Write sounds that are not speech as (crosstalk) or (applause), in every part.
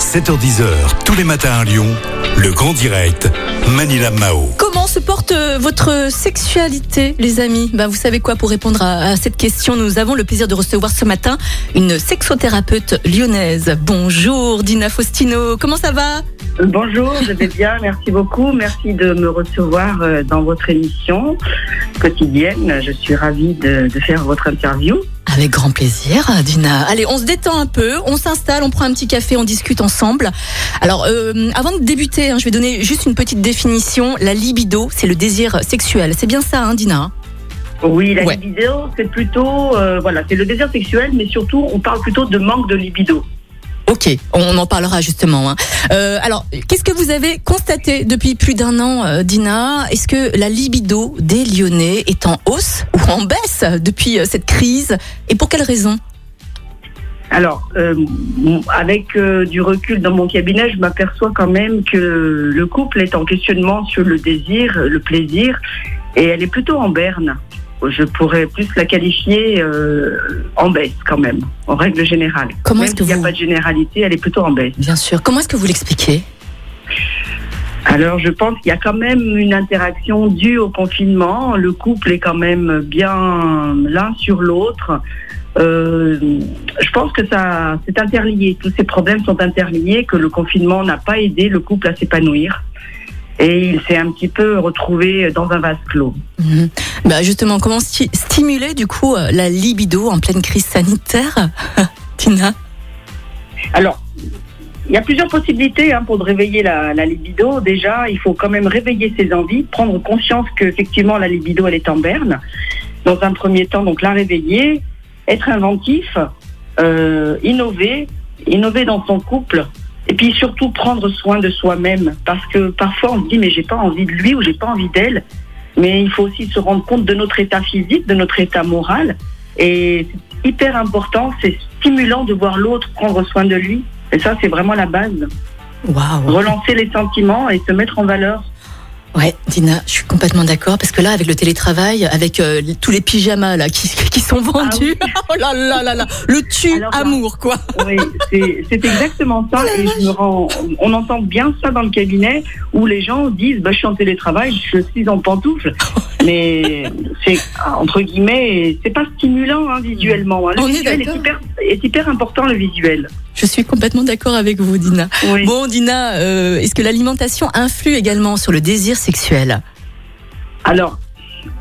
7h10h, tous les matins à Lyon, le grand direct, Manila Mao. Comment se porte euh, votre sexualité, les amis? Bah, Vous savez quoi, pour répondre à, à cette question, nous avons le plaisir de recevoir ce matin une sexothérapeute lyonnaise. Bonjour Dina Faustino, comment ça va? Bonjour, je vais bien, merci beaucoup. Merci de me recevoir euh, dans votre émission quotidienne. Je suis ravie de, de faire votre interview. Avec grand plaisir, Dina. Allez, on se détend un peu, on s'installe, on prend un petit café, on discute ensemble. Alors, euh, avant de débuter, hein, je vais donner juste une petite définition. La libido, c'est le désir sexuel. C'est bien ça, hein, Dina Oui, la Ouais. libido, c'est plutôt, euh, voilà, c'est le désir sexuel, mais surtout, on parle plutôt de manque de libido. Ok, on en parlera justement. hein. Euh, alors, qu'est-ce que vous avez constaté depuis plus d'un an, euh, Dina? Est-ce que la libido des Lyonnais est en hausse ou en baisse depuis euh, cette crise? Et pour quelles raisons Alors, avec du recul dans mon cabinet, je m'aperçois quand même que le couple est en questionnement sur le désir, le plaisir, et elle est plutôt en berne. Je pourrais plus la qualifier euh, en baisse quand même, en règle générale. Comment est-ce que s'il n'y a vous- pas de généralité, elle est plutôt en baisse. Bien sûr. Comment est-ce que vous l'expliquez? Alors, je pense qu'il y a quand même une interaction due au confinement. Le couple est quand même bien l'un sur l'autre. Euh, je pense que ça, c'est interlié. Tous ces problèmes sont interliés, que le confinement n'a pas aidé le couple à s'épanouir. Et il s'est un petit peu retrouvé dans un vase clos. Mhm. Bah Justement, comment sti- stimuler du coup euh, la libido en pleine crise sanitaire (laughs) Dina Alors, il y a plusieurs possibilités hein, pour réveiller la, la libido. Déjà, il faut quand même réveiller ses envies, prendre conscience qu'effectivement la libido elle est en berne. Dans un premier temps, donc la réveiller, être inventif, euh, innover, innover dans son couple. Et puis surtout prendre soin de soi-même, parce que parfois on se dit mais j'ai pas envie de lui ou j'ai pas envie d'elle, mais il faut aussi se rendre compte de notre état physique, de notre état moral, et c'est hyper important, c'est stimulant de voir l'autre prendre soin de lui, et ça c'est vraiment la base. Relancer les sentiments et se mettre en valeur. Ouais, Dina, je suis complètement d'accord parce que là, avec le télétravail, avec euh, tous les pyjamas là qui, (laughs) qui sont vendus, (laughs) oh là là là là, le tu Alors là- amour quoi. Oui, c'est exactement ça. (laughs) et je me rends, on entend bien ça dans le cabinet où les gens disent bah, Je suis en télétravail, je suis en pantoufles. Mais c'est, entre guillemets, c'est pas stimulant hein, visuellement. hein. Le On visuel est hyper, est hyper important, le visuel. Je suis complètement d'accord avec vous, Dina. Oui. Bon, Dina, euh, est-ce que l'alimentation influe également sur le désir sexuel? Alors,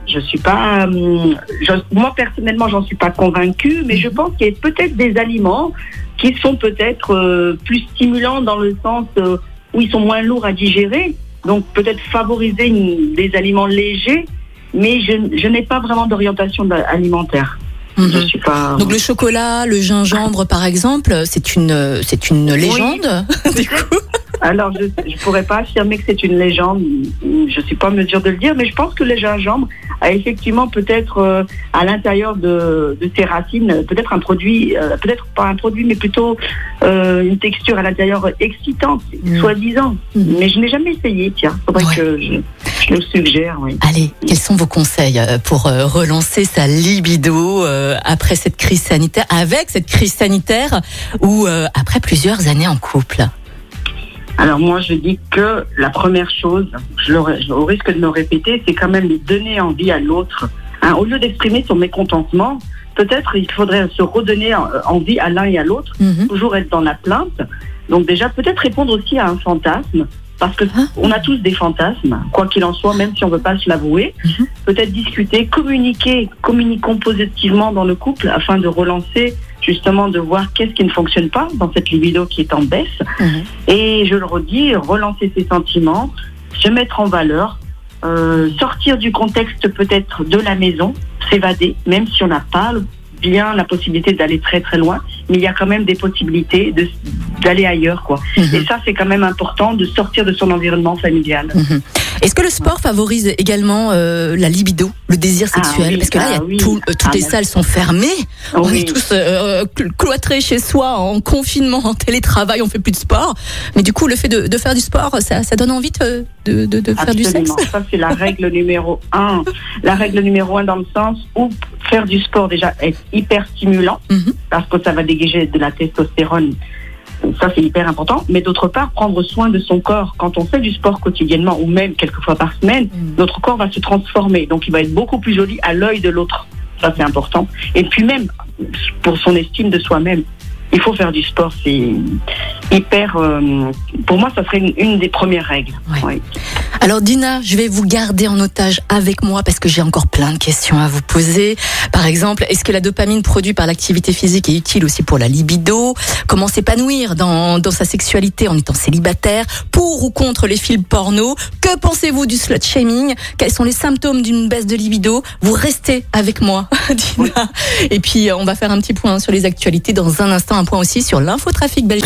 je suis pas, hum, je- moi personnellement, j'en suis pas convaincue, mais je pense qu'il y a peut-être des aliments qui sont peut-être euh, plus stimulants dans le sens euh, où ils sont moins lourds à digérer. Donc peut-être favoriser une- des aliments légers, mais je, je n'ai pas vraiment d'orientation d'a- Je Mhm. suis pas. Donc le chocolat, le gingembre, par exemple, c'est une, c'est une légende. (laughs) du coup. Alors, je ne pourrais pas affirmer que c'est une légende. Je suis pas en mesure de le dire, mais je pense que le gingembre a effectivement peut-être euh, à l'intérieur de, de ses racines, peut-être un produit, euh, peut-être pas un produit, mais plutôt euh, une texture à l'intérieur excitante, Mm. soi-disant. Mm. Mais je n'ai jamais essayé, tiens. Faudrait Ouais. que je, je le suggère, oui. Allez, quels sont vos conseils euh, pour euh, relancer sa libido euh, après cette crise sanitaire, avec cette crise sanitaire ou euh, après plusieurs années en couple? Alors moi, je dis que la première chose, je le, je- au risque de me répéter, c'est quand même de donner envie à l'autre. Hein, au lieu d'exprimer son mécontentement, peut-être il faudrait se redonner euh, envie à l'un et à l'autre, Mhm. toujours être dans la plainte. Donc déjà, peut-être répondre aussi à un fantasme, parce que Ah. on a tous des fantasmes, quoi qu'il en soit, même si on veut pas se l'avouer. Mhm. Peut-être discuter, communiquer, communiquons positivement dans le couple afin de relancer, justement, de voir qu'est-ce qui ne fonctionne pas dans cette libido qui est en baisse. Mhm. Et je le redis, relancer ses sentiments, se mettre en valeur, euh, sortir du contexte peut-être de la maison, s'évader, même si on n'a pas bien la possibilité d'aller très très loin, mais il y a quand même des possibilités de, d'aller ailleurs, quoi. Mhm. Et ça, c'est quand même important de sortir de son environnement familial. Mhm. Est-ce que le sport favorise également euh, la libido, le désir Ah sexuel? oui, Parce que là, il y a ah oui. tout- euh, toutes Ah les salles sont fermées. On est tous euh, cl- cloîtrés chez soi, en confinement, en télétravail, on fait plus de sport. Mais du coup, le fait de, de faire du sport, ça, ça donne envie de, de, faire du sexe? Ça, c'est la règle numéro un. La règle numéro un dans le sens où faire du sport déjà est hyper stimulant Mhm. parce que ça va dégager de la testostérone. Ça, c'est hyper important. Mais d'autre part, prendre soin de son corps. Quand on fait du sport quotidiennement ou même quelques fois par semaine, Mhm. notre corps va se transformer. Donc, il va être beaucoup plus joli à l'œil de l'autre. Ça, c'est important. Et puis même, pour son estime de soi-même, il faut faire du sport. C'est hyper... euh, pour moi, ça serait une, une des premières règles. Ouais. Alors Dina, je vais vous garder en otage avec moi parce que j'ai encore plein de questions à vous poser. Par exemple, est-ce que la dopamine produite par l'activité physique est utile aussi pour la libido? Comment s'épanouir dans, dans sa sexualité en étant célibataire? Pour ou contre les films porno? Que pensez-vous du slut shaming? Quels sont les symptômes d'une baisse de libido? Vous restez avec moi, (laughs) Dina. Et puis, euh, on va faire un petit point sur les actualités dans un instant, un point aussi sur l'infotrafic belge.